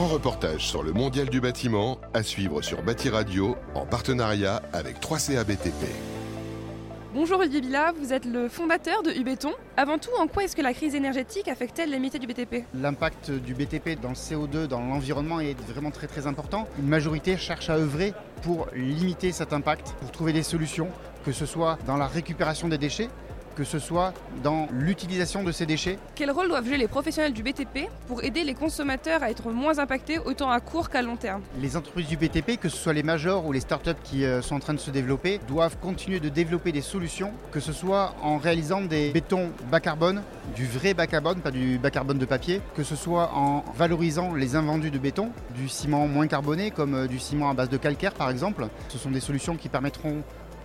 reportage sur le mondial du bâtiment à suivre sur Bâti Radio en partenariat avec 3CA BTP. Bonjour Olivier Villa, vous êtes le fondateur de Ubéton. Avant tout, en quoi est-ce que la crise énergétique affecte-t-elle les métiers du BTP L'impact du BTP dans le CO2, dans l'environnement est vraiment très très important. Une majorité cherche à œuvrer pour limiter cet impact, pour trouver des solutions, que ce soit dans la récupération des déchets, que ce soit dans l'utilisation de ces déchets. Quel rôle doivent jouer les professionnels du BTP pour aider les consommateurs à être moins impactés autant à court qu'à long terme? Les entreprises du BTP, que ce soit les majors ou les startups qui euh, sont en train de se développer, doivent continuer de développer des solutions, que ce soit en réalisant des bétons bas carbone, du vrai bas carbone, pas du bas carbone de papier, que ce soit en valorisant les invendus de béton, du ciment moins carboné comme euh, du ciment à base de calcaire par exemple. Ce sont des solutions qui permettront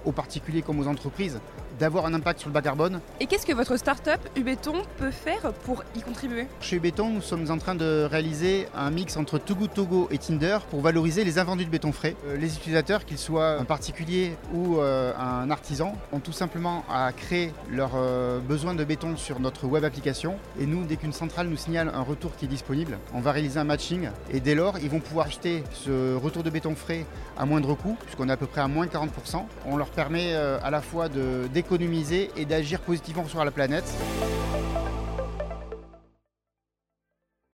aux particuliers comme aux entreprises d'avoir un impact sur le bas carbone. Et qu'est-ce que votre start-up Ubéton peut faire pour y contribuer? Chez Ubéton, nous sommes en train de réaliser un mix entre Togo Togo et Tinder pour valoriser les invendus de béton frais. Euh, les utilisateurs, qu'ils soient un particulier ou euh, un artisan, ont tout simplement à créer leurs euh, besoins de béton sur notre web application. Et nous, dès qu'une centrale nous signale un retour qui est disponible, on va réaliser un matching et dès lors, ils vont pouvoir acheter ce retour de béton frais à moindre coût, puisqu'on est à peu près à moins 40%. On leur permet à la fois de économiser et d'agir positivement sur la planète.